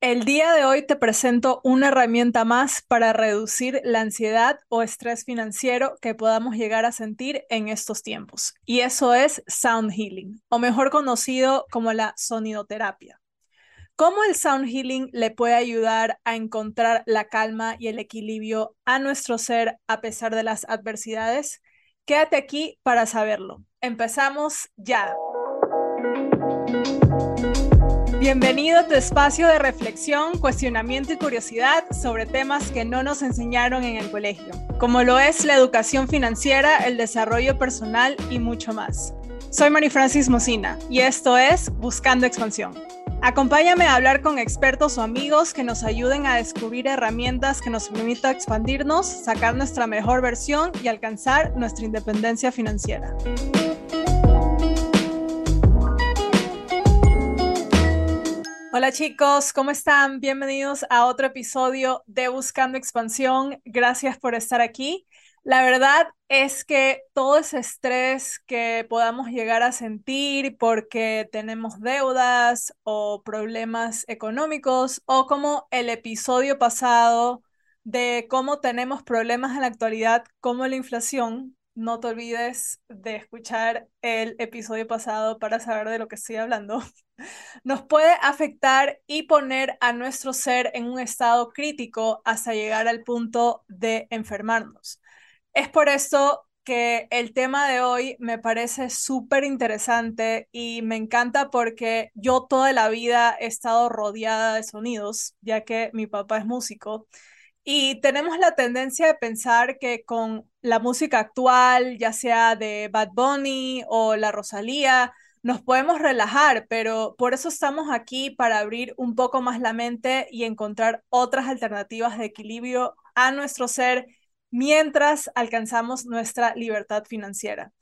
El día de hoy te presento una herramienta más para reducir la ansiedad o estrés financiero que podamos llegar a sentir en estos tiempos. Y eso es Sound Healing, o mejor conocido como la sonidoterapia. ¿Cómo el Sound Healing le puede ayudar a encontrar la calma y el equilibrio a nuestro ser a pesar de las adversidades? Quédate aquí para saberlo. Empezamos ya. Bienvenido a tu espacio de reflexión, cuestionamiento y curiosidad sobre temas que no nos enseñaron en el colegio, como lo es la educación financiera, el desarrollo personal y mucho más. Soy Mari Francis Mocina y esto es Buscando Expansión. Acompáñame a hablar con expertos o amigos que nos ayuden a descubrir herramientas que nos permitan expandirnos, sacar nuestra mejor versión y alcanzar nuestra independencia financiera. Hola chicos, ¿cómo están? Bienvenidos a otro episodio de Buscando Expansión. Gracias por estar aquí. La verdad es que todo ese estrés que podamos llegar a sentir porque tenemos deudas o problemas económicos o como el episodio pasado de cómo tenemos problemas en la actualidad como la inflación, no te olvides de escuchar el episodio pasado para saber de lo que estoy hablando. nos puede afectar y poner a nuestro ser en un estado crítico hasta llegar al punto de enfermarnos. Es por esto que el tema de hoy me parece súper interesante y me encanta porque yo toda la vida he estado rodeada de sonidos, ya que mi papá es músico. Y tenemos la tendencia de pensar que con la música actual, ya sea de Bad Bunny o la Rosalía, nos podemos relajar, pero por eso estamos aquí para abrir un poco más la mente y encontrar otras alternativas de equilibrio a nuestro ser mientras alcanzamos nuestra libertad financiera.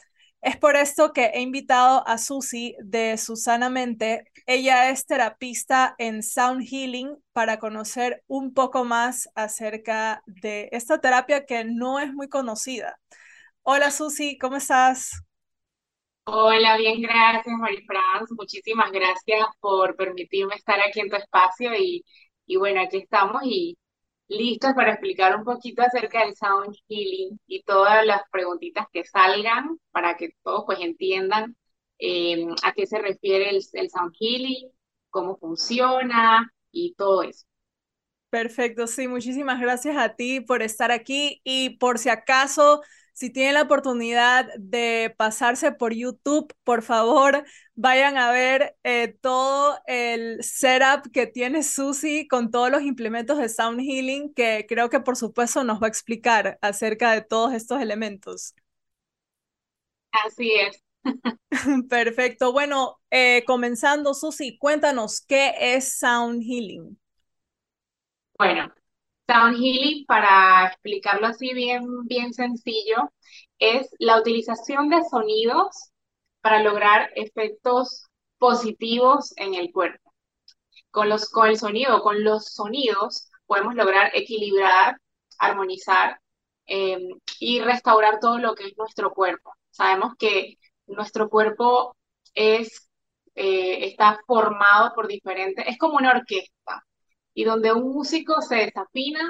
Es por esto que he invitado a Susi de Susanamente. Ella es terapista en Sound Healing para conocer un poco más acerca de esta terapia que no es muy conocida. Hola Susi, ¿cómo estás? Hola, bien, gracias, Marifrance. Muchísimas gracias por permitirme estar aquí en tu espacio y, y bueno, aquí estamos y listos para explicar un poquito acerca del Sound Healing y todas las preguntitas que salgan para que todos pues entiendan eh, a qué se refiere el, el Sound Healing, cómo funciona y todo eso. Perfecto, sí, muchísimas gracias a ti por estar aquí y por si acaso si tienen la oportunidad de pasarse por YouTube, por favor, vayan a ver eh, todo el setup que tiene Susi con todos los implementos de Sound Healing, que creo que por supuesto nos va a explicar acerca de todos estos elementos. Así es. Perfecto. Bueno, eh, comenzando, Susi, cuéntanos, ¿qué es Sound Healing? Bueno, Sound Healing, para explicarlo así bien, bien sencillo, es la utilización de sonidos para lograr efectos positivos en el cuerpo. Con, los, con el sonido, con los sonidos, podemos lograr equilibrar, armonizar em, y restaurar todo lo que es nuestro cuerpo. Sabemos que nuestro cuerpo es, eh, está formado por diferentes, es como una orquesta y donde un músico se desafina,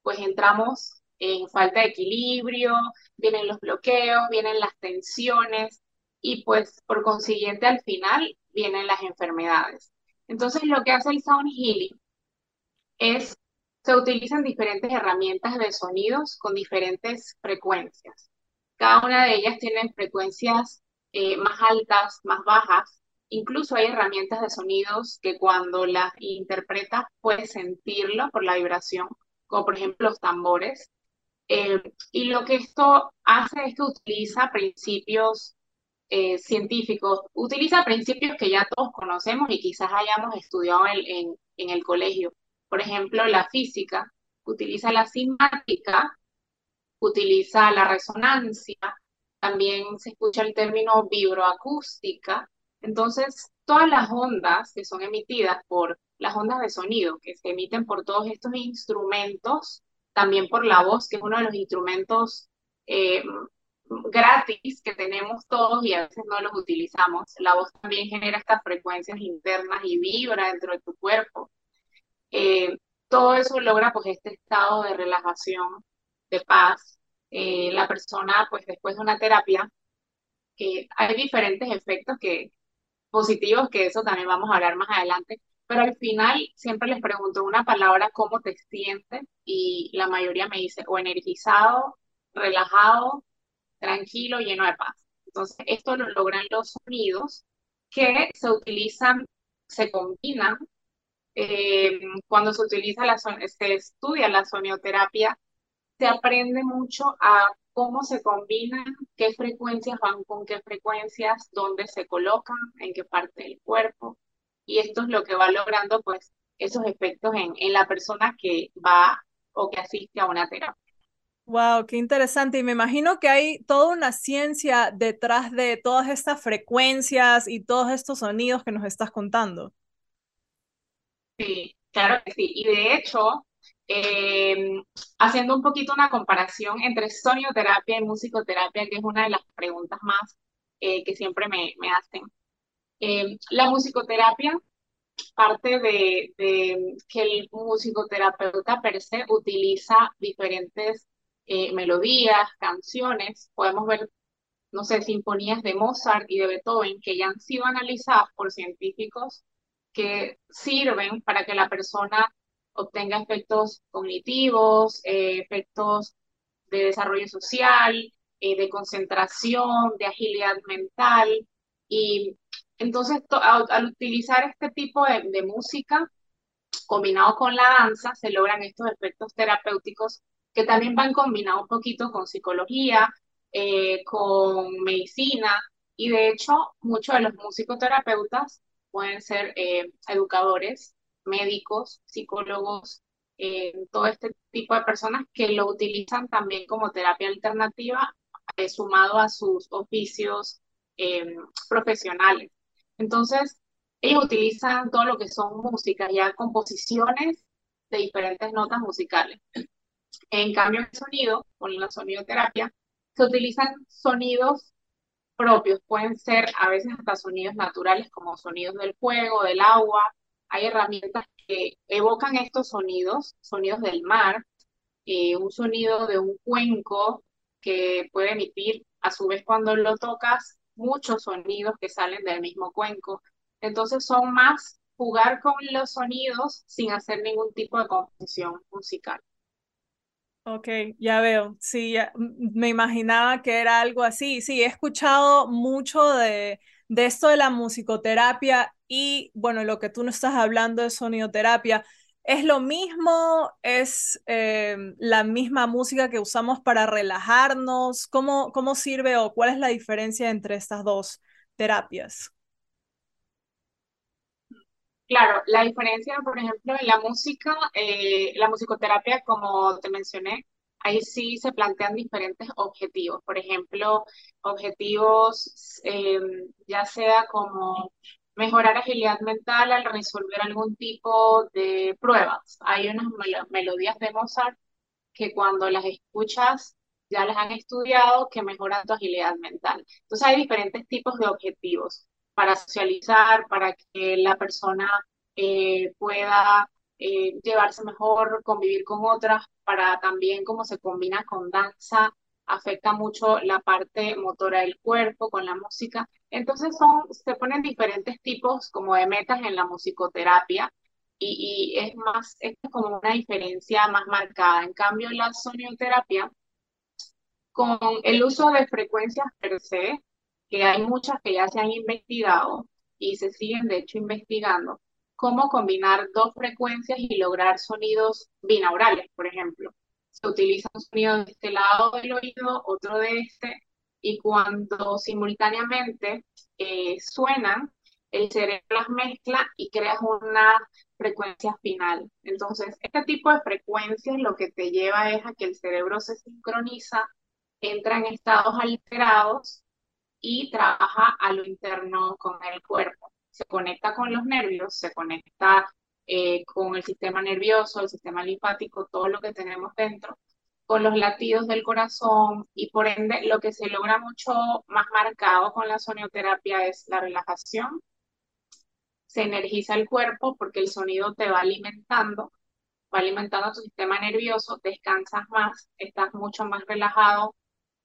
pues entramos en falta de equilibrio, vienen los bloqueos, vienen las tensiones y pues por consiguiente al final vienen las enfermedades. Entonces lo que hace el Sound Healing es, se utilizan diferentes herramientas de sonidos con diferentes frecuencias. Cada una de ellas tiene frecuencias eh, más altas, más bajas, Incluso hay herramientas de sonidos que cuando las interpretas puedes sentirlo por la vibración, como por ejemplo los tambores. Eh, y lo que esto hace es que utiliza principios eh, científicos, utiliza principios que ya todos conocemos y quizás hayamos estudiado en, en el colegio. Por ejemplo, la física utiliza la simática, utiliza la resonancia, también se escucha el término vibroacústica, entonces, todas las ondas que son emitidas por las ondas de sonido que se emiten por todos estos instrumentos, también por la voz, que es uno de los instrumentos eh, gratis que tenemos todos y a veces no los utilizamos. La voz también genera estas frecuencias internas y vibra dentro de tu cuerpo. todo eso logra pues este estado de relajación, de paz. Eh, la persona pues después de una terapia, que hay diferentes efectos que, positivos, que eso también vamos a hablar más adelante, pero al final siempre les pregunto una palabra, ¿cómo te sientes? Y la mayoría me dice o energizado, relajado, tranquilo, lleno de paz. Entonces, esto lo logran los sonidos que se utilizan, se combinan. Eh, cuando se utiliza la se estudia la sonioterapia, se aprende mucho a cómo se combinan, qué frecuencias van con qué frecuencias, dónde se colocan, en qué parte del cuerpo. Y esto es lo que va logrando pues esos efectos en, en la persona que va o que asiste a una terapia. Wow, qué interesante. Y me imagino que hay toda una ciencia detrás de todas estas frecuencias y todos estos sonidos que nos estás contando. Sí, claro que sí. Y de hecho, eh, haciendo un poquito una comparación entre sonioterapia y musicoterapia, que es una de las preguntas más eh, que siempre me, me hacen. Eh, la musicoterapia parte de, de, que el musicoterapeuta per se utiliza diferentes melodías, canciones. Podemos ver, no sé, sinfonías de Mozart y de Beethoven que ya han sido analizadas por científicos que sirven para que la persona obtenga efectos cognitivos, eh, efectos de desarrollo social, eh, de concentración, de agilidad mental. Y entonces, al, utilizar este tipo de, música combinado con la danza, se logran estos efectos terapéuticos que también van combinados un poquito con psicología, eh, con medicina, y de hecho muchos de los musicoterapeutas pueden ser educadores médicos, psicólogos, eh, todo este tipo de personas que lo utilizan también como terapia alternativa, eh, sumado a sus oficios eh, profesionales. Entonces, ellos utilizan todo lo que son músicas, ya composiciones de diferentes notas musicales. En cambio, el sonido, con la sonidoterapia, se utilizan sonidos propios, pueden ser a veces hasta sonidos naturales como sonidos del fuego, del agua, hay herramientas que evocan estos sonidos, sonidos del mar, eh, un sonido de un cuenco que puede emitir, a su vez cuando lo tocas, muchos sonidos que salen del mismo cuenco. Entonces son más jugar con los sonidos sin hacer ningún tipo de composición musical. Ok, ya veo. Sí, me imaginaba que era algo así. Sí, he escuchado mucho de, de esto de la musicoterapia y bueno, lo que tú no estás hablando de sonidoterapia, ¿es lo mismo? ¿Es eh, la misma música que usamos para relajarnos? ¿Cómo, ¿Cómo sirve o cuál es la diferencia entre estas dos terapias? Claro, la diferencia, por ejemplo, en la música, eh, la musicoterapia, como te mencioné, ahí sí se plantean diferentes objetivos. Por ejemplo, objetivos eh, ya sea como mejorar agilidad mental al resolver algún tipo de pruebas. Hay unas melodías de Mozart que cuando las escuchas ya las han estudiado que mejoran tu agilidad mental. Entonces hay diferentes tipos de objetivos para socializar, para que la persona eh, pueda eh, llevarse mejor, convivir con otras, para también cómo se combina con danza, afecta mucho la parte motora del cuerpo con la música. Entonces son, se ponen diferentes tipos como de metas en la musicoterapia y, y es más, es como una diferencia más marcada. En cambio, la sonioterapia, con el uso de frecuencias per se, que hay muchas que ya se han investigado y se siguen de hecho investigando, cómo combinar dos frecuencias y lograr sonidos binaurales, por ejemplo se utiliza un sonido de este lado del oído, otro de este, y cuando simultáneamente eh, suenan, el cerebro las mezcla y creas una frecuencia final. Entonces, este tipo de frecuencias lo que te lleva es a que el cerebro se sincroniza, entra en estados alterados y trabaja a lo interno con el cuerpo. Se conecta con los nervios, se conecta eh, con el sistema nervioso, el sistema linfático, todo lo que tenemos dentro, con los latidos del corazón y por ende lo que se logra mucho más marcado con la sonioterapia es la relajación. Se energiza el cuerpo porque el sonido te va alimentando va alimentando tu sistema nervioso, descansas más, estás mucho más relajado,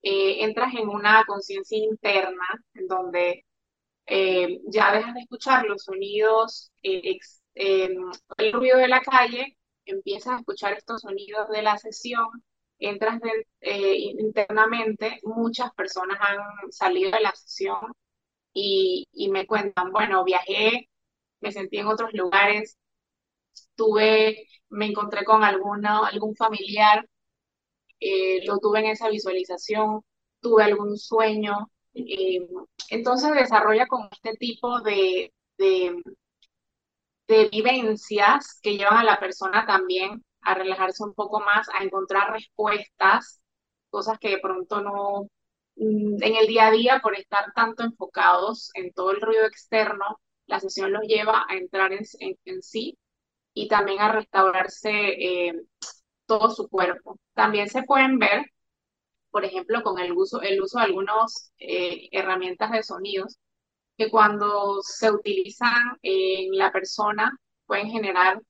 eh, entras en una conciencia interna donde eh, ya dejas de escuchar los sonidos, eh, el ruido de la calle, empiezas a escuchar estos sonidos de la sesión, entras internamente, muchas personas han salido de la sesión y, y me cuentan, bueno, viajé, me sentí en otros lugares, tuve, me encontré con alguna, algún familiar, eh, lo tuve en esa visualización, tuve algún sueño. Eh, entonces desarrolla con este tipo de, de, de vivencias que llevan a la persona también a relajarse un poco más, a encontrar respuestas, cosas que de pronto no, mm, en el día a día, por estar tanto enfocados en todo el ruido externo, la sesión los lleva a entrar en, en sí y también a restaurarse eh, todo su cuerpo. También se pueden ver, por ejemplo, con el uso, el uso de algunas eh, herramientas de sonidos, que cuando se utilizan en la persona pueden generar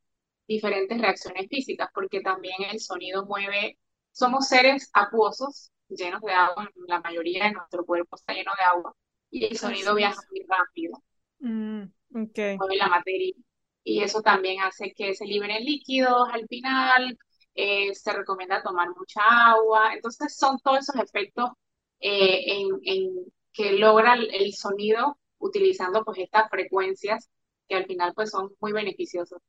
diferentes reacciones físicas, porque también el sonido mueve, somos seres acuosos, llenos de agua, la mayoría de nuestro cuerpo está lleno de agua, y el sonido viaja muy rápido. Mm, okay. Mueve la materia y eso también hace que se liberen líquidos al final, eh, se recomienda tomar mucha agua, entonces son todos esos efectos eh, en, que logra el, sonido utilizando pues estas frecuencias que al final pues son muy beneficiosas.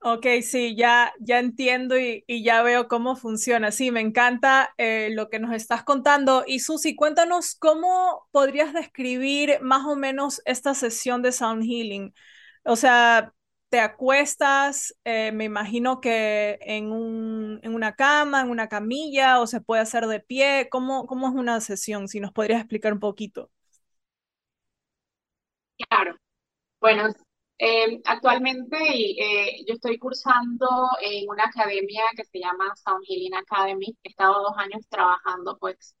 Ok, sí, ya, ya entiendo y, y, ya veo cómo funciona. Sí, me encanta eh, lo que nos estás contando. Y Susi, cuéntanos cómo podrías describir más o menos esta sesión de Sound Healing. O sea, te acuestas, eh, me imagino que en, un, en una cama, en una camilla, o se puede hacer de pie. ¿Cómo, cómo es una sesión? Si nos podrías explicar un poquito. Claro. Bueno, eh, actualmente eh, yo estoy cursando en una academia que se llama Sound Healing Academy. He estado dos años trabajando, pues,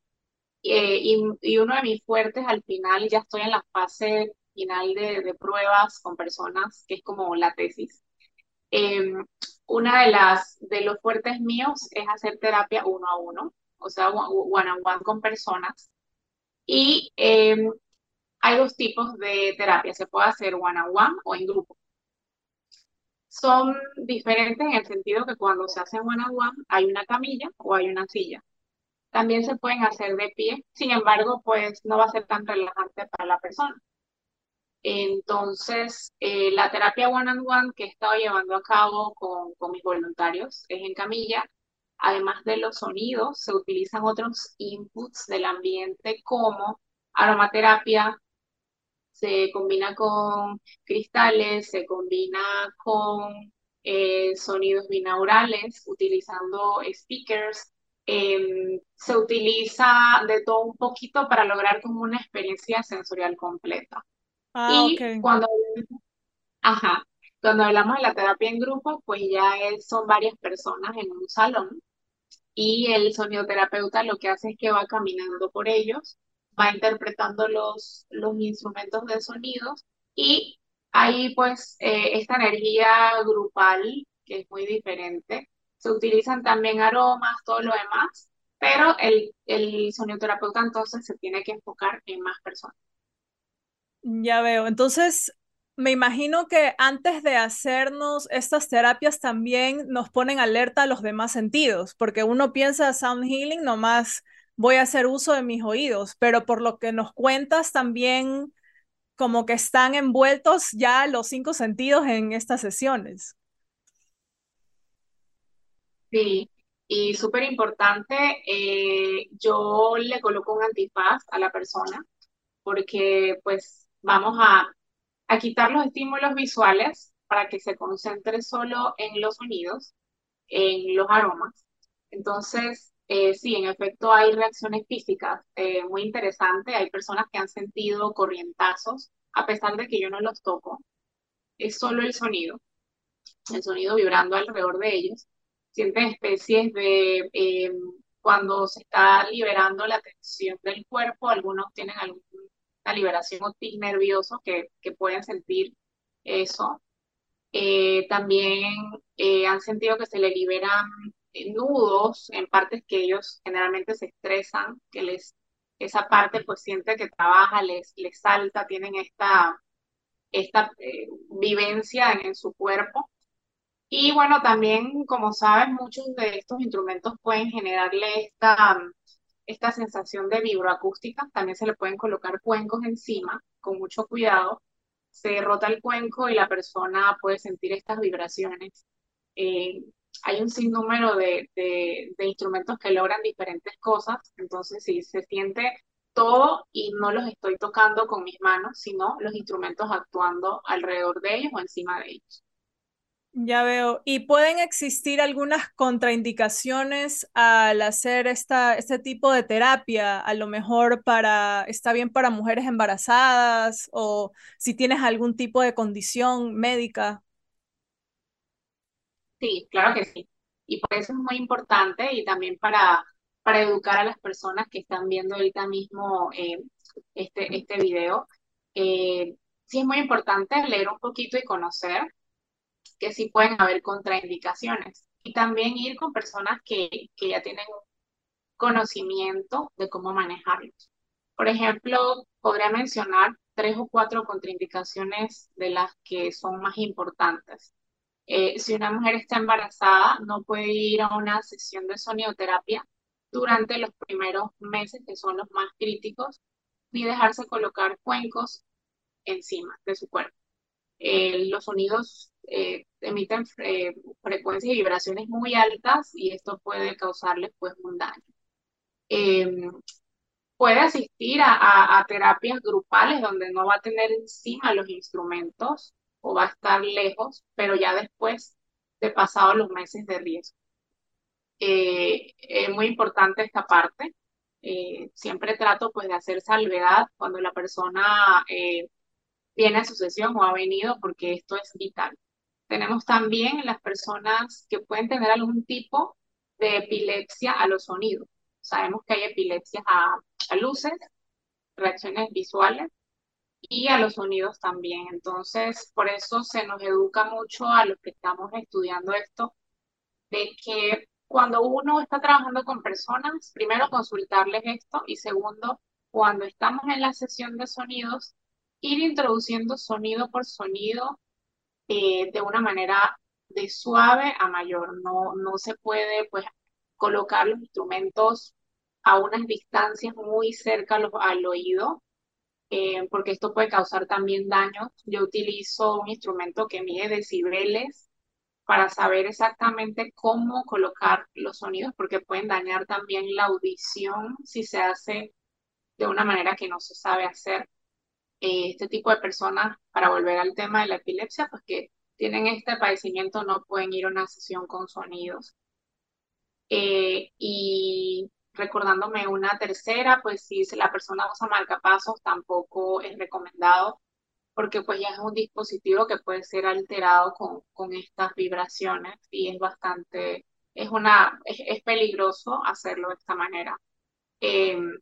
y, y uno de mis fuertes al final, ya estoy en la fase final de, pruebas con personas, que es como la tesis. Em, una de las de los fuertes míos es hacer terapia uno a uno, o sea, one on one con personas. Y em, hay dos tipos de terapia, se puede hacer one on one o en grupo. Son diferentes en el sentido que cuando se hace one on one hay una camilla o hay una silla. También se pueden hacer de pie, sin embargo, pues no va a ser tan relajante para la persona. Entonces, eh, la terapia one-on-one que he estado llevando a cabo con, mis voluntarios es en camilla. Además de los sonidos, se utilizan otros inputs del ambiente como aromaterapia, se combina con cristales, se combina con eh, sonidos binaurales, utilizando speakers. Em, se utiliza de todo un poquito para lograr como una experiencia sensorial completa. Ah, Y cuando, ajá, cuando hablamos de la terapia en grupo, pues ya son varias personas en un salón y el sonioterapeuta lo que hace es que va caminando por ellos, va interpretando los, los instrumentos de sonidos y ahí pues eh, esta energía grupal, que es muy diferente, se utilizan también aromas, todo lo demás, pero el, el sonioterapeuta entonces se tiene que enfocar en más personas. Ya veo. Entonces, me imagino que antes de hacernos estas terapias también nos ponen alerta a los demás sentidos, porque uno piensa sound healing, nomás voy a hacer uso de mis oídos, pero por lo que nos cuentas también como que están envueltos ya los cinco sentidos en estas sesiones. Sí, y súper importante, eh, yo le coloco un antifaz a la persona porque pues vamos a, quitar los estímulos visuales para que se concentre solo en los sonidos, en los aromas. Entonces, eh, sí, en efecto hay reacciones físicas eh, muy interesantes. Hay personas que han sentido corrientazos, a pesar de que yo no los toco. Es solo el sonido, el sonido vibrando alrededor de ellos. Sienten especies de, eh, cuando se está liberando la tensión del cuerpo, algunos tienen algún liberación o tic nervioso que, que pueden sentir eso. Eh, también eh, han sentido que se le liberan eh, nudos en partes que ellos generalmente se estresan, que les esa parte pues siente que trabaja, les, les salta, tienen esta, esta vivencia en, su cuerpo. Y bueno, también, como saben, muchos de estos instrumentos pueden generarle esta, esta sensación de vibroacústica. También se le pueden colocar cuencos encima, con mucho cuidado. Se rota el cuenco y la persona puede sentir estas vibraciones. Eh, hay un sinnúmero de, de, instrumentos que logran diferentes cosas, entonces si se siente todo y no los estoy tocando con mis manos, sino los instrumentos actuando alrededor de ellos o encima de ellos. Ya veo. ¿Y pueden existir algunas contraindicaciones al hacer esta, este tipo de terapia? A lo mejor para, está bien para mujeres embarazadas o si tienes algún tipo de condición médica. Sí, claro que sí. Y por eso es muy importante y también para, para educar a las personas que están viendo ahorita mismo eh, este, este video. Eh, sí es muy importante leer un poquito y conocer que sí pueden haber contraindicaciones y también ir con personas que, que ya tienen conocimiento de cómo manejarlos. Por ejemplo, podría mencionar tres o cuatro contraindicaciones de las que son más importantes. Eh, si una mujer está embarazada, no puede ir a una sesión de sonioterapia durante los primeros meses, que son los más críticos, ni dejarse colocar cuencos encima de su cuerpo. Eh, los sonidos eh, emiten frecuencias y vibraciones muy altas y esto puede causarles pues un daño. Em, puede asistir a, a, terapias grupales donde no va a tener encima los instrumentos o va a estar lejos, pero ya después de pasados los meses de riesgo. Eh, es muy importante esta parte. Eh, siempre trato pues de hacer salvedad cuando la persona eh, viene a su sesión o ha venido porque esto es vital. Tenemos también las personas que pueden tener algún tipo de epilepsia a los sonidos. Sabemos que hay epilepsia a, a luces, reacciones visuales y a los sonidos también. Entonces, por eso se nos educa mucho a los que estamos estudiando esto, de que cuando uno está trabajando con personas, primero consultarles esto y segundo, cuando estamos en la sesión de sonidos, ir introduciendo sonido por sonido eh, de una manera de suave a mayor. No, no se puede pues colocar los instrumentos a unas distancias muy cerca al oído eh, porque esto puede causar también daños. Yo utilizo un instrumento que mide decibeles para saber exactamente cómo colocar los sonidos, porque pueden dañar también la audición si se hace de una manera que no se sabe hacer. Eh, este tipo de personas, para volver al tema de la epilepsia, pues que tienen este padecimiento no pueden ir a una sesión con sonidos. Eh, y recordándome una tercera, pues si la persona usa marcapasos tampoco es recomendado porque pues ya es un dispositivo que puede ser alterado con, con estas vibraciones y es bastante, es una, es, peligroso hacerlo de esta manera. Em,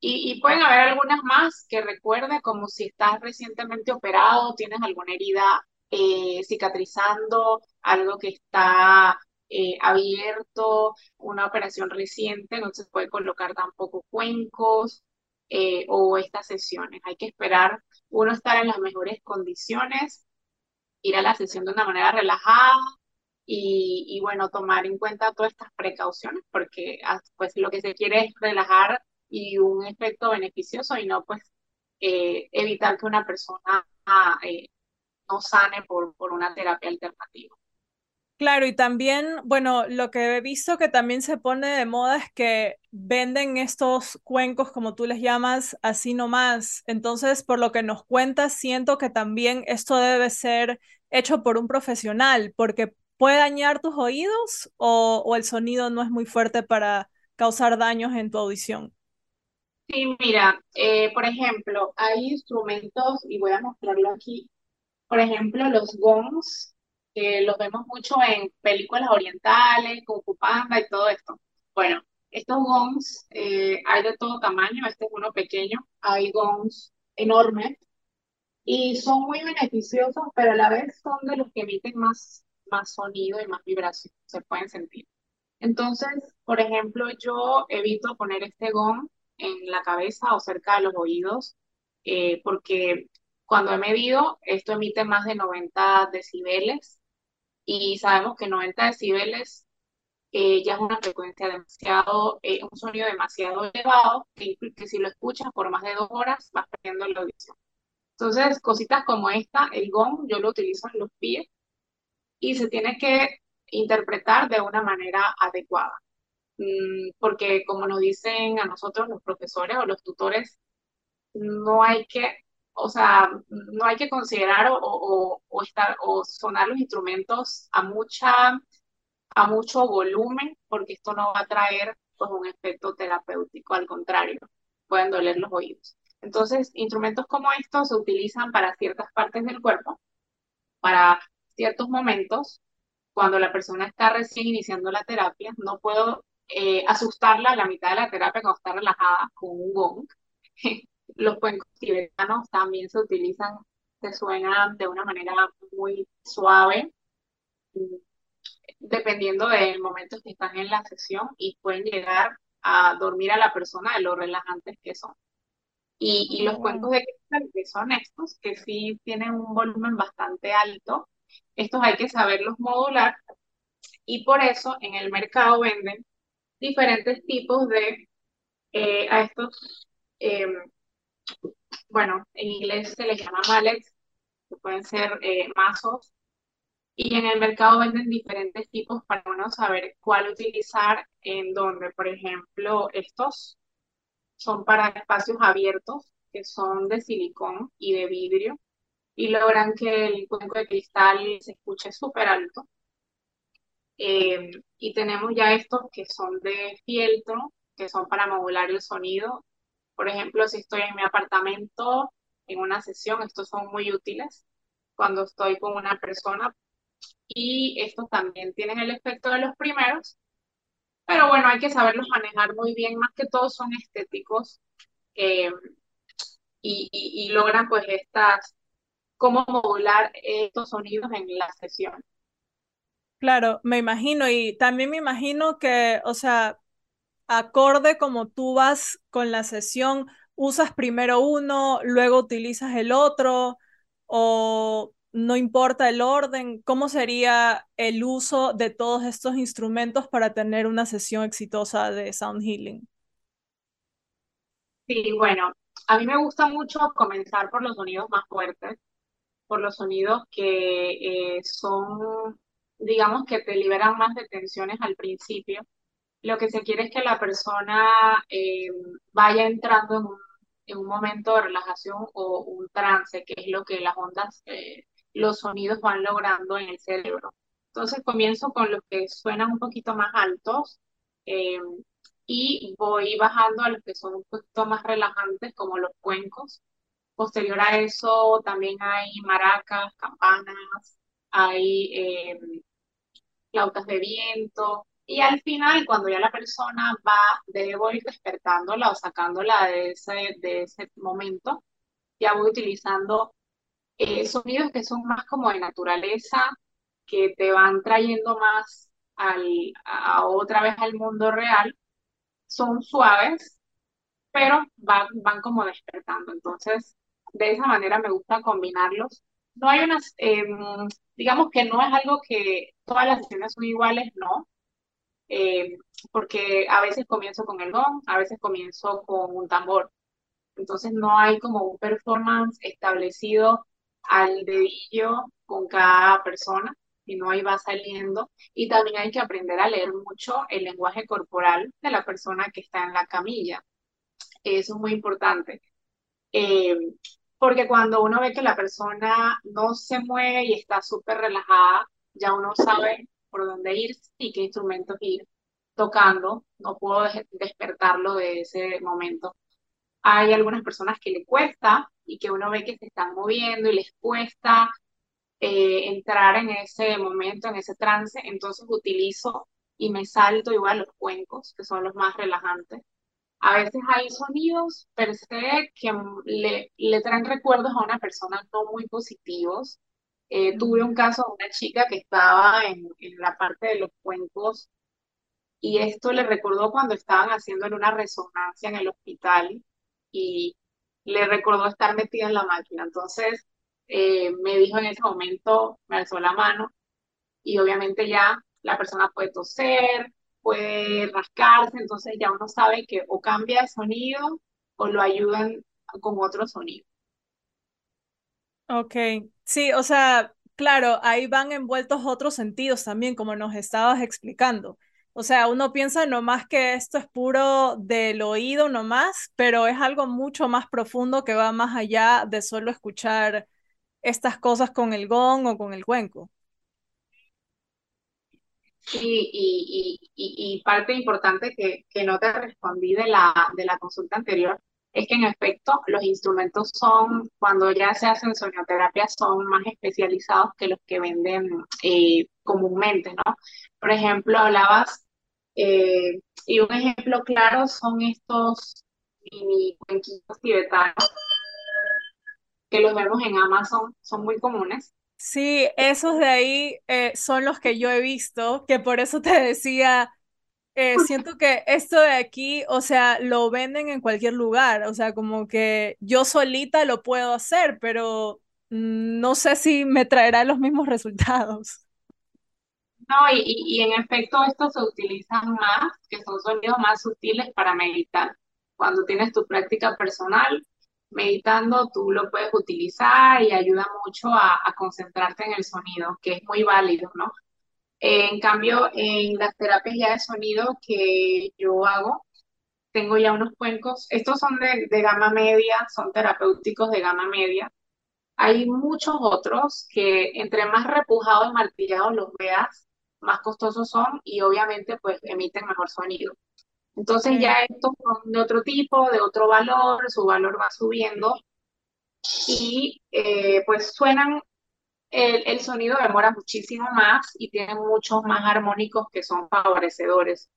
y, y, pueden haber algunas más que recuerde, como si estás recientemente operado, tienes alguna herida eh, cicatrizando, algo que está eh, abierto, una operación reciente, no se puede colocar tampoco cuencos eh, o estas sesiones. Hay que esperar uno estar en las mejores condiciones, ir a la sesión de una manera relajada y, y bueno, tomar en cuenta todas estas precauciones porque ah, pues lo que se quiere es relajar y un efecto beneficioso y no pues eh, evitar que una persona ah, no sane por, por una terapia alternativa. Claro, y también, bueno, lo que he visto que también se pone de moda es que venden estos cuencos, como tú les llamas, así nomás. Entonces, por lo que nos cuentas, siento que también esto debe ser hecho por un profesional, porque puede dañar tus oídos o, el sonido no es muy fuerte para causar daños en tu audición. Sí, mira, eh, por ejemplo, hay instrumentos, y voy a mostrarlo aquí, por ejemplo, los gongs los vemos mucho en películas orientales, como Panda y todo esto. Bueno, estos gongs eh, hay de todo tamaño, este es uno pequeño, hay gongs enormes y son muy beneficiosos, pero a la vez son de los que emiten más más sonido y más vibración se pueden sentir. Entonces, por ejemplo, yo evito poner este gong en la cabeza o cerca de los oídos, eh, porque cuando he medido, esto emite más de 90 decibeles y sabemos que 90 decibeles eh, ya es una frecuencia demasiado, eh, un sonido demasiado elevado, que, que, si lo escuchas por más de dos horas vas perdiendo la audición. Entonces, cositas como esta, el gong, yo lo utilizo en los pies y se tiene que interpretar de una manera adecuada. Mm, porque como nos dicen a nosotros los profesores o los tutores, no hay que, o sea, no hay que considerar o, o, estar, o sonar los instrumentos a mucha a mucho volumen, porque esto no va a traer pues, un efecto terapéutico, al contrario, pueden doler los oídos. Entonces, instrumentos como estos se utilizan para ciertas partes del cuerpo, para ciertos momentos, cuando la persona está recién iniciando la terapia, no puedo eh, asustarla a la mitad de la terapia cuando está relajada con un gong. Los cuencos tibetanos también se utilizan, se suenan de una manera muy suave, dependiendo del momento que están en la sesión y pueden llegar a dormir a la persona de lo relajantes que son. Y, y los cuencos de cristal, que son estos, que sí tienen un volumen bastante alto, estos hay que saberlos modular y por eso en el mercado venden diferentes tipos de, eh, a estos, em, bueno, en inglés se les llama mallets, que pueden ser eh, mazos, y en el mercado venden diferentes tipos para uno saber cuál utilizar en donde, por ejemplo, estos son para espacios abiertos, que son de silicón y de vidrio, y logran que el cuenco de cristal se escuche súper alto. Eh, y tenemos ya estos que son de fieltro, que son para modular el sonido. Por ejemplo, si estoy en mi apartamento, en una sesión, estos son muy útiles cuando estoy con una persona. Y estos también tienen el efecto de los primeros, pero bueno, hay que saberlos manejar muy bien, más que todos son estéticos eh, y, y, logran pues estas, cómo modular estos sonidos en la sesión. Claro, me imagino y también me imagino que, o sea, acorde como tú vas con la sesión, usas primero uno, luego utilizas el otro o no importa el orden, ¿cómo sería el uso de todos estos instrumentos para tener una sesión exitosa de sound healing? Sí, bueno, a mí me gusta mucho comenzar por los sonidos más fuertes, por los sonidos que eh, son digamos que te liberan más de tensiones al principio. Lo que se quiere es que la persona eh, vaya entrando en un, en un, momento de relajación o un trance, que es lo que las ondas, eh, los sonidos van logrando en el cerebro. Entonces comienzo con los que suenan un poquito más altos eh, y voy bajando a los que son un poquito más relajantes, como los cuencos. Posterior a eso también hay maracas, campanas, hay flautas de viento, y al final, cuando ya la persona va, debo ir despertándola o sacándola de ese, de ese momento, ya voy utilizando eh, sonidos que son más como de naturaleza, que te van trayendo más al, a otra vez al mundo real. Son suaves, pero van, van como despertando. Entonces, de esa manera me gusta combinarlos. No hay unas, em, digamos que no es algo que todas las sesiones son iguales, no, eh, porque a veces comienzo con el gong, a veces comienzo con un tambor. Entonces no hay como un performance establecido al dedillo con cada persona, sino ahí va saliendo. Y también hay que aprender a leer mucho el lenguaje corporal de la persona que está en la camilla. Eso es muy importante. Eh, porque cuando uno ve que la persona no se mueve y está súper relajada, ya uno sabe por dónde ir y qué instrumentos ir tocando. No puedo despertarlo de ese momento. Hay algunas personas que le cuesta y que uno ve que se están moviendo y les cuesta eh, entrar en ese momento, en ese trance, entonces utilizo y me salto igual los cuencos, que son los más relajantes. A veces hay sonidos per se que le, le traen recuerdos a una persona no muy positivos, Eh, tuve un caso de una chica que estaba en, en la parte de los cuencos y esto le recordó cuando estaban haciéndole una resonancia en el hospital y le recordó estar metida en la máquina. Entonces, eh, me dijo en ese momento, me alzó la mano y obviamente ya la persona puede toser, puede rascarse, entonces ya uno sabe que o cambia de sonido o lo ayudan con otro sonido. Ok, sí, o sea, claro, ahí van envueltos otros sentidos también, como nos estabas explicando. O sea, uno piensa nomás que esto es puro del oído nomás, pero es algo mucho más profundo que va más allá de solo escuchar estas cosas con el gong o con el cuenco. Sí, y, y, y, parte importante que, que no te respondí de la, de la consulta anterior es que en efecto los instrumentos son, cuando ya se hacen sonioterapia, son más especializados que los que venden eh, comúnmente, ¿no? Por ejemplo, hablabas, eh, y un ejemplo claro son estos mini cuenquitos tibetanos que los vemos en Amazon, son muy comunes. Sí, esos de ahí eh, son los que yo he visto, que por eso te decía, eh, siento que esto de aquí, o sea, lo venden en cualquier lugar, o sea, como que yo solita lo puedo hacer, pero no sé si me traerá los mismos resultados. No, y, y, y en efecto estos se utilizan más, que son sonidos más sutiles para meditar. Cuando tienes tu práctica personal, meditando, tú lo puedes utilizar y ayuda mucho a, a concentrarte en el sonido, que es muy válido, ¿no? En cambio, en las terapias ya de sonido que yo hago, tengo ya unos cuencos, estos son de, de gama media, son terapéuticos de gama media. Hay muchos otros que entre más repujados y martillados los veas, más costosos son y obviamente pues emiten mejor sonido. Entonces ya estos son de otro tipo, de otro valor, su valor va subiendo y eh, pues suenan el, el sonido demora muchísimo más y tiene muchos más armónicos que son favorecedores.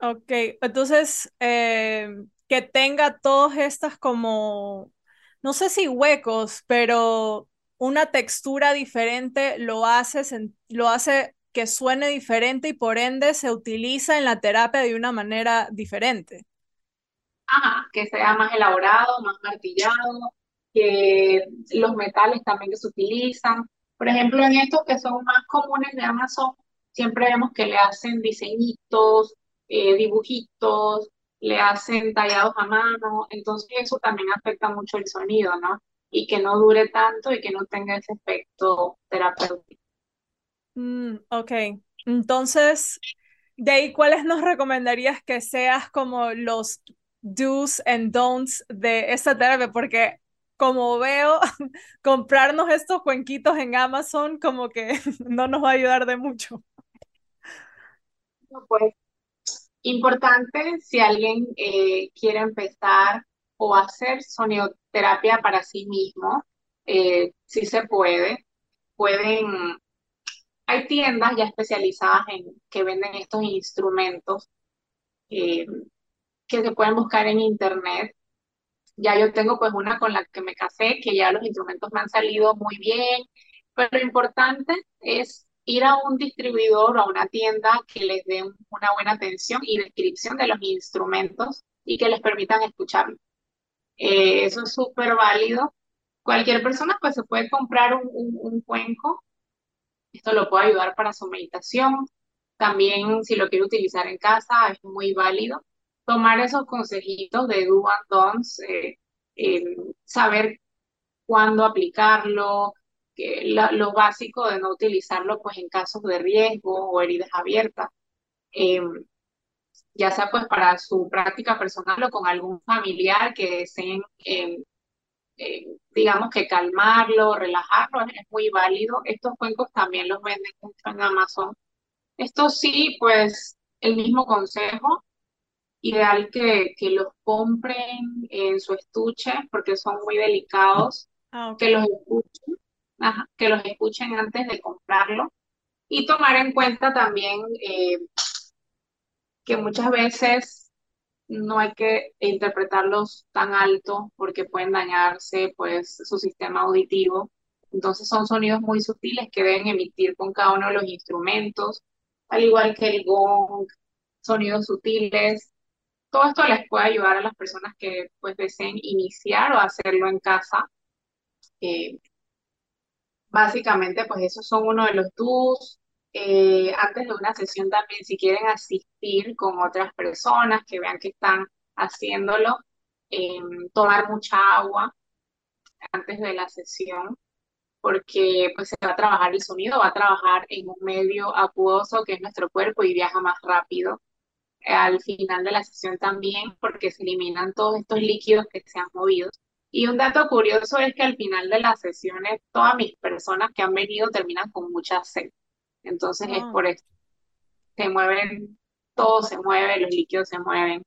Ok, entonces eh, que tenga todas estas como, no sé si huecos, pero una textura diferente lo hace, lo hace que suene diferente y por ende se utiliza en la terapia de una manera diferente. Ajá, que sea más elaborado, más martillado, que los metales también que se utilizan. Por ejemplo, en estos que son más comunes de Amazon, siempre vemos que le hacen diseñitos, eh, dibujitos, le hacen tallados a mano, entonces eso también afecta mucho el sonido, ¿no? Y que no dure tanto y que no tenga ese efecto terapéutico. Mm, ok, entonces, de ahí, ¿cuáles nos recomendarías que seas como los do's and don'ts de esta terapia? Porque como veo, comprarnos estos cuenquitos en Amazon como que no nos va a ayudar de mucho. Pues Importante si alguien eh, quiere empezar o hacer sonioterapia para sí mismo, eh, sí se puede. Pueden, hay tiendas ya especializadas en que venden estos instrumentos eh, que se pueden buscar en internet. Ya yo tengo pues una con la que me casé, que ya los instrumentos me han salido muy bien, pero lo importante es ir a un distribuidor o a una tienda que les dé una buena atención y descripción de los instrumentos y que les permitan escucharlo. Eh, eso es súper válido. Cualquier persona pues se puede comprar un, un, un cuenco, esto lo puede ayudar para su meditación. También si lo quiere utilizar en casa es muy válido. Tomar esos consejitos de do and don'ts, eh, saber cuándo aplicarlo, lo básico de no utilizarlo pues en casos de riesgo o heridas abiertas, eh, ya sea pues para su práctica personal o con algún familiar que deseen, eh, eh, digamos que calmarlo, relajarlo, es, muy válido. Estos cuencos también los venden mucho en Amazon. Estos sí, pues el mismo consejo, ideal que, que los compren en su estuche porque son muy delicados Ah, que los escuchen, ajá, que los escuchen antes de comprarlo y tomar en cuenta también eh, que muchas veces no hay que interpretarlos tan alto porque pueden dañarse pues su sistema auditivo. Entonces son sonidos muy sutiles que deben emitir con cada uno de los instrumentos, al igual que el gong, sonidos sutiles. Todo esto les puede ayudar a las personas que pues deseen iniciar o hacerlo en casa. Eh, básicamente, pues esos son uno de los do's. Eh, antes de una sesión también, si quieren asistir con otras personas que vean que están haciéndolo, eh, tomar mucha agua antes de la sesión, porque pues se va a trabajar el sonido, va a trabajar en un medio acuoso que es nuestro cuerpo y viaja más rápido. Al final de la sesión también, porque se eliminan todos estos líquidos que se han movido. Y un dato curioso es que al final de las sesiones, todas mis personas que han venido terminan con mucha sed. Entonces es por eso. Se mueven, todo se mueve, los líquidos se mueven.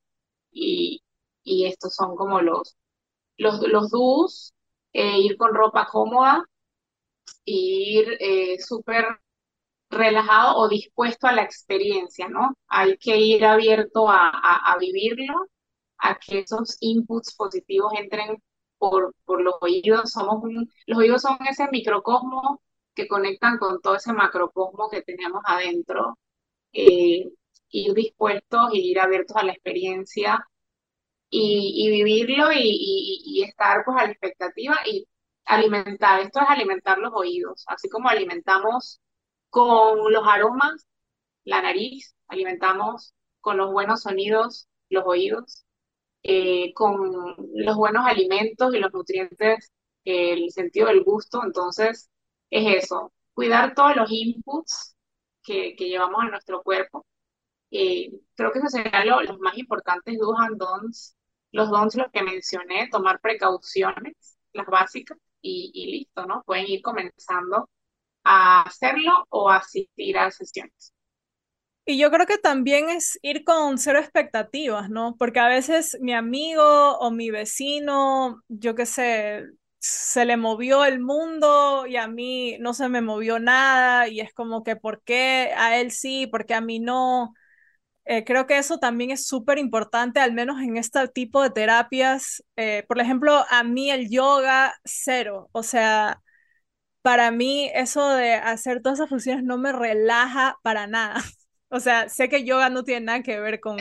Y, y estos son como los, los, los do's, eh, ir con ropa cómoda, ir eh, súper relajado o dispuesto a la experiencia, ¿no? Hay que ir abierto a, vivirlo, a que esos inputs positivos entren por, los oídos. Somos los oídos son ese microcosmo que conectan con todo ese macrocosmo que tenemos adentro. Eh, ir dispuestos y ir abiertos a la experiencia y, vivirlo y, y, y, estar pues a la expectativa y alimentar. Esto es alimentar los oídos, así como alimentamos con los aromas, la nariz, alimentamos con los buenos sonidos, los oídos, eh, con los buenos alimentos y los nutrientes, el sentido del gusto. Entonces, es eso, cuidar todos los inputs que, que llevamos a nuestro cuerpo. Eh, creo que eso sería lo, los más importantes do's and don'ts. Los don'ts los que mencioné, tomar precauciones, las básicas, y, y listo, ¿no? Pueden ir comenzando a hacerlo o asistir a sesiones. Y yo creo que también es ir con cero expectativas, ¿no? Porque a veces mi amigo o mi vecino, yo qué sé, se le movió el mundo y a mí no se me movió nada y es como que ¿por qué a él sí, por qué a mí no? Eh, creo que eso también es súper importante, al menos en este tipo de terapias. Eh, por ejemplo, a mí el yoga, cero. O sea, para mí eso de hacer todas esas funciones no me relaja para nada. O sea, sé que yoga no tiene nada que ver con,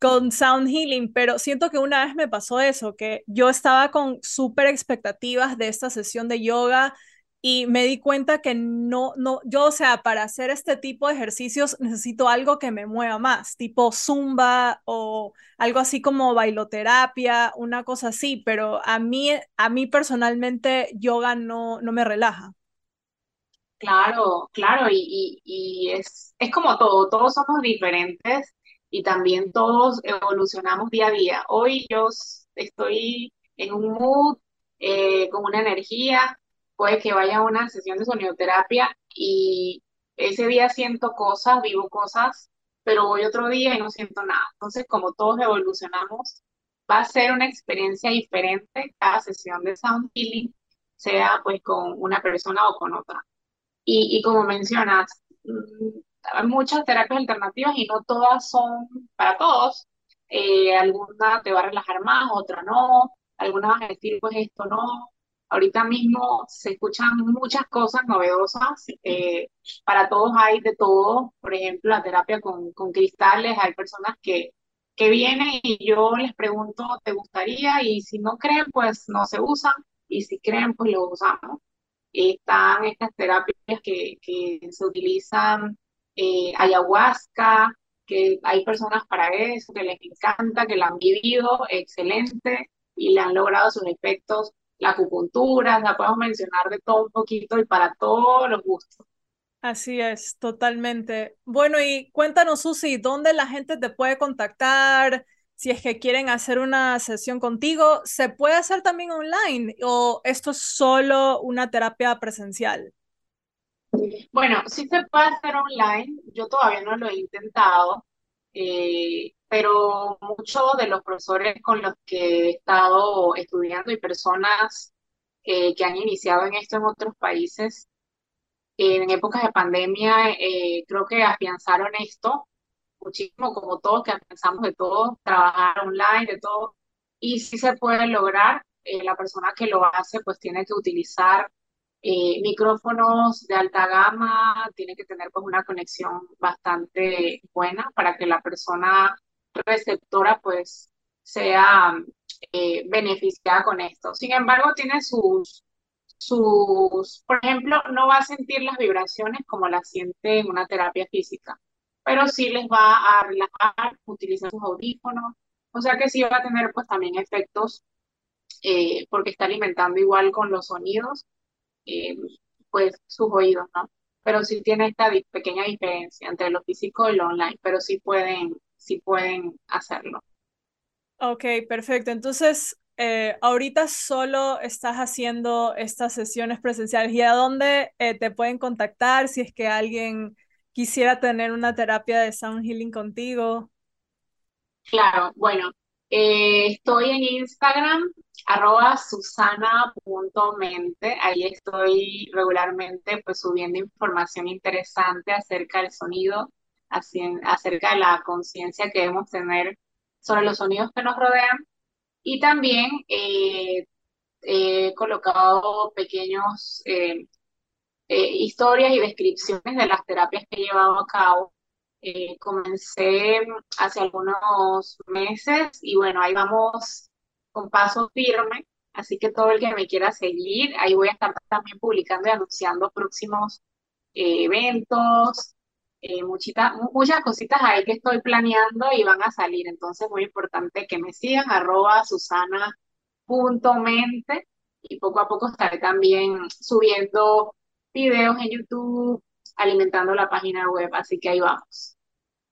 con sound healing, pero siento que una vez me pasó eso, que yo estaba con súper expectativas de esta sesión de yoga y me di cuenta que no, no, yo, o sea, para hacer este tipo de ejercicios necesito algo que me mueva más, tipo zumba o algo así como bailoterapia, una cosa así, pero a mí, a mí personalmente yoga no, no me relaja. Claro, claro, y, y, y es, es como todo, todos somos diferentes y también todos evolucionamos día a día. Hoy yo estoy en un mood, eh, con una energía, puede que vaya a una sesión de sonioterapia y ese día siento cosas, vivo cosas, pero voy otro día y no siento nada. Entonces, como todos evolucionamos, va a ser una experiencia diferente cada sesión de sound healing, sea pues con una persona o con otra. Y, y como mencionas, mm, hay muchas terapias alternativas y no todas son para todos. Eh, alguna te va a relajar más, otra no. Algunas van a decir, pues esto no. Ahorita mismo se escuchan muchas cosas novedosas. Eh, para todos hay de todo. Por ejemplo, la terapia con, con cristales. Hay personas que, que vienen y yo les pregunto, ¿te gustaría? Y si no creen, pues no se usan. Y si creen, pues lo usamos están estas terapias que, que se utilizan, eh, ayahuasca, que hay personas para eso, que les encanta, que la han vivido, excelente, y le han logrado sus efectos, la acupuntura, la podemos mencionar de todo un poquito y para todos los gustos. Así es, totalmente. Bueno, y cuéntanos, Susi, ¿dónde la gente te puede contactar? si es que quieren hacer una sesión contigo, ¿se puede hacer también online o esto es solo una terapia presencial? Bueno, sí se puede hacer online. Yo todavía no lo he intentado, eh, pero muchos de los profesores con los que he estado estudiando y personas eh, que han iniciado en esto en otros países, en épocas de pandemia, eh, creo que afianzaron esto muchísimo, como todos que pensamos de todo, trabajar online, de todo, y si se puede lograr, eh, la persona que lo hace pues tiene que utilizar eh, micrófonos de alta gama, tiene que tener pues una conexión bastante buena para que la persona receptora pues sea eh, beneficiada con esto. Sin embargo, tiene sus, sus, por ejemplo, no va a sentir las vibraciones como las siente en una terapia física, pero sí les va a relajar, utilizar sus audífonos, o sea que sí va a tener pues también efectos eh, porque está alimentando igual con los sonidos, eh, pues sus oídos, ¿no? Pero sí tiene esta pequeña diferencia entre lo físico y lo online, pero sí pueden, sí pueden hacerlo. Ok, perfecto. Entonces, eh, ahorita solo estás haciendo estas sesiones presenciales. ¿Y a dónde te pueden contactar si es que alguien quisiera tener una terapia de sound healing contigo? Claro, bueno, eh, estoy en Instagram, arroba susana.mente. Ahí estoy regularmente pues subiendo información interesante acerca del sonido, acerca de la conciencia que debemos tener sobre los sonidos que nos rodean. Y también eh, he colocado pequeños eh, historias y descripciones de las terapias que he llevado a cabo eh, comencé hace algunos meses y bueno, ahí vamos con paso firme, así que todo el que me quiera seguir, ahí voy a estar también publicando y anunciando próximos eh, eventos, eh, muchas cositas ahí que estoy planeando y van a salir, entonces muy importante que me sigan, arroba susana.mente y poco a poco estaré también subiendo videos en YouTube, alimentando la página web, así que ahí vamos.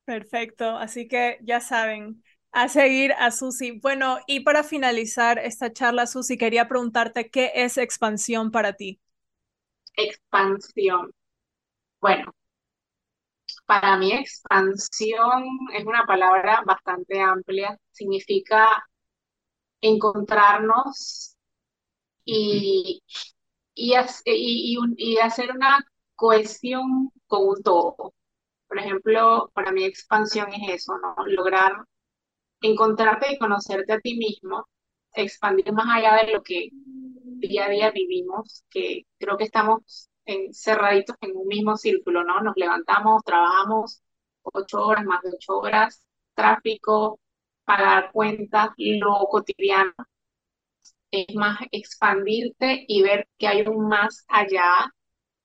Perfecto, así que ya saben, a seguir a Susi. Bueno, y para finalizar esta charla, Susi, quería preguntarte qué es expansión para ti. Expansión. Bueno, para mí expansión es una palabra bastante amplia. Significa encontrarnos y, y, y hacer una cohesión con un todo. Por ejemplo, para mí expansión es eso, ¿no? Lograr encontrarte y conocerte a ti mismo, expandir más allá de lo que día a día vivimos, que creo que estamos encerraditos en un mismo círculo, ¿no? Nos levantamos, trabajamos ocho horas, más de ocho horas, tráfico, pagar cuentas, lo cotidiano. Es más expandirte y ver que hay un más allá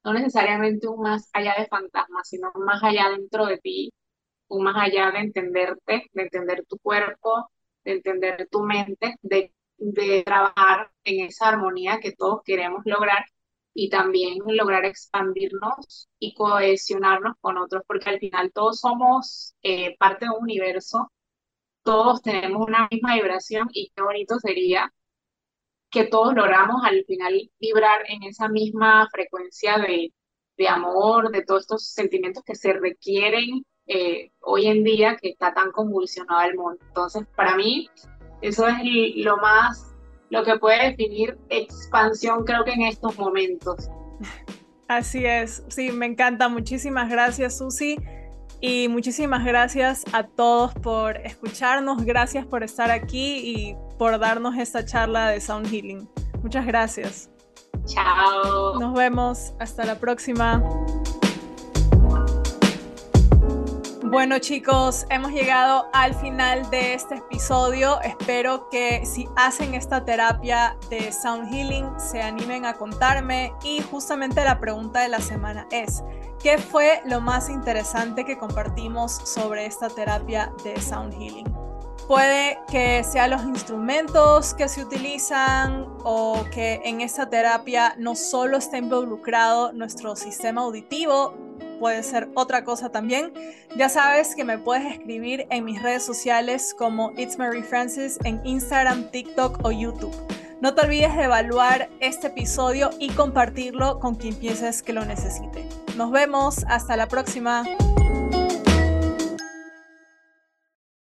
no necesariamente un más allá de fantasmas, sino más allá dentro de ti, un más allá de entenderte, de entender tu cuerpo, de entender tu mente, de, trabajar en esa armonía que todos queremos lograr y también lograr expandirnos y cohesionarnos con otros, porque al final todos somos eh, parte de un universo, todos tenemos una misma vibración y qué bonito sería que todos logramos al final vibrar en esa misma frecuencia de, amor, de todos estos sentimientos que se requieren eh, hoy en día que está tan convulsionado el mundo. Entonces, para mí, eso es lo más, lo que puede definir expansión, creo que en estos momentos. Así es, sí, me encanta. Muchísimas gracias, Susi. Y muchísimas gracias a todos por escucharnos, gracias por estar aquí por darnos esta charla de Sound Healing. Muchas gracias. Chao. Nos vemos. Hasta la próxima. Bueno chicos, hemos llegado al final de este episodio. Espero que si hacen esta terapia de Sound Healing se animen a contarme y justamente la pregunta de la semana es, ¿qué fue lo más interesante que compartimos sobre esta terapia de Sound Healing? Puede que sean los instrumentos que se utilizan o que en esta terapia no solo esté involucrado nuestro sistema auditivo, puede ser otra cosa también. Ya sabes que me puedes escribir en mis redes sociales como It's Mary Francis en Instagram, TikTok o YouTube. No te olvides de evaluar este episodio y compartirlo con quien pienses que lo necesite. Nos vemos, hasta la próxima.